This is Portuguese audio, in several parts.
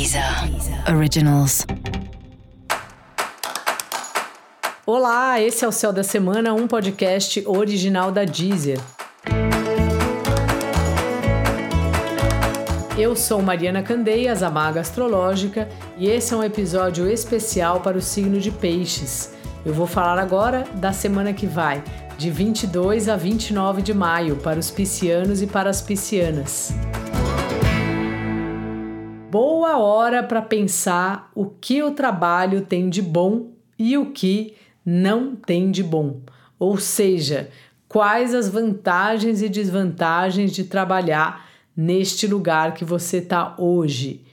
Deezer Originals. Olá, esse é o Céu da Semana, um podcast original da Deezer. Eu sou Mariana Candeias, a maga astrológica, e esse é um episódio especial para o signo de Peixes. Eu vou falar agora da semana que vai, de 22 a 29 de maio, para os piscianos e para as piscianas. Boa hora para pensar o que o trabalho tem de bom e o que não tem de bom. Ou seja, quais as vantagens e desvantagens de trabalhar neste lugar que você está hoje.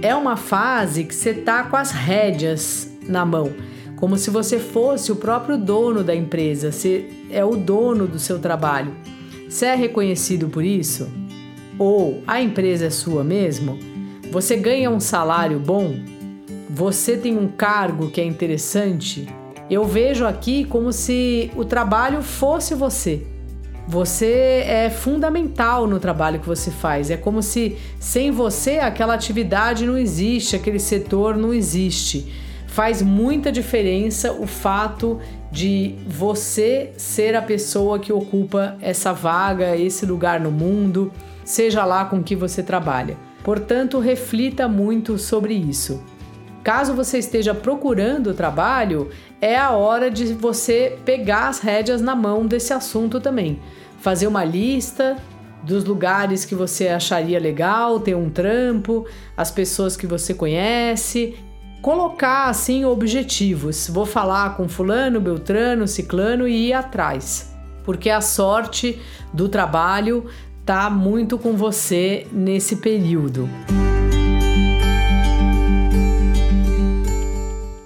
É uma fase que você está com as rédeas na mão, como se você fosse o próprio dono da empresa, você é o dono do seu trabalho. Você é reconhecido por isso? Ou a empresa é sua mesmo? Você ganha um salário bom? Você tem um cargo que é interessante? Eu vejo aqui como se o trabalho fosse você. Você é fundamental no trabalho que você faz. É como se sem você aquela atividade não existe, aquele setor não existe. Faz muita diferença o fato de você ser a pessoa que ocupa essa vaga, esse lugar no mundo, seja lá com que você trabalha. Portanto, reflita muito sobre isso. Caso você esteja procurando trabalho, é a hora de você pegar as rédeas na mão desse assunto também. Fazer uma lista dos lugares que você acharia legal, ter um trampo, as pessoas que você conhece, colocar assim objetivos. Vou falar com fulano, beltrano, ciclano e ir atrás. Porque a sorte do trabalho tá muito com você nesse período.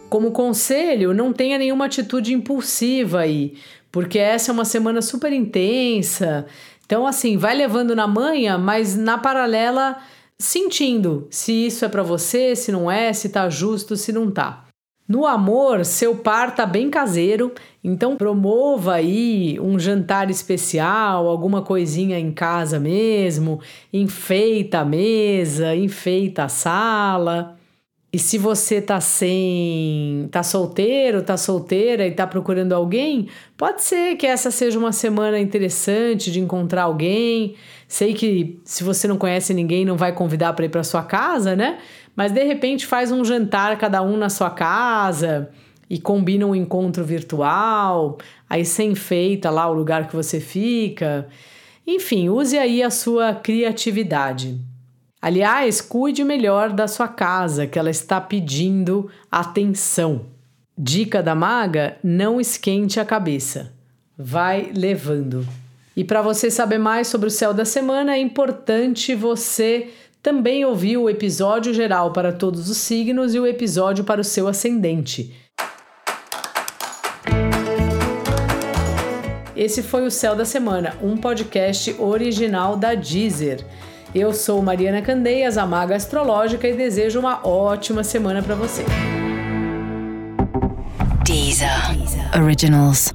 Como conselho, não tenha nenhuma atitude impulsiva aí, porque essa é uma semana super intensa. Então, assim, vai levando na manha, mas na paralela sentindo se isso é para você, se não é, se tá justo, se não tá. No amor, seu par tá bem caseiro, então promova aí um jantar especial, alguma coisinha em casa mesmo, enfeita a mesa, enfeita a sala. E se você tá sem, tá solteiro, tá solteira e tá procurando alguém, pode ser que essa seja uma semana interessante de encontrar alguém. Sei que se você não conhece ninguém, não vai convidar para ir para sua casa, né? Mas de repente faz um jantar cada um na sua casa e combina um encontro virtual, aí você enfeita lá o lugar que você fica. Enfim, use aí a sua criatividade. Aliás, cuide melhor da sua casa, que ela está pedindo atenção. Dica da maga: não esquente a cabeça. Vai levando. E para você saber mais sobre o céu da semana, é importante você também ouvir o episódio geral para todos os signos e o episódio para o seu ascendente. Esse foi o Céu da Semana, um podcast original da Deezer. Eu sou Mariana Candeias, a maga astrológica, e desejo uma ótima semana para você. Deezer. Originals.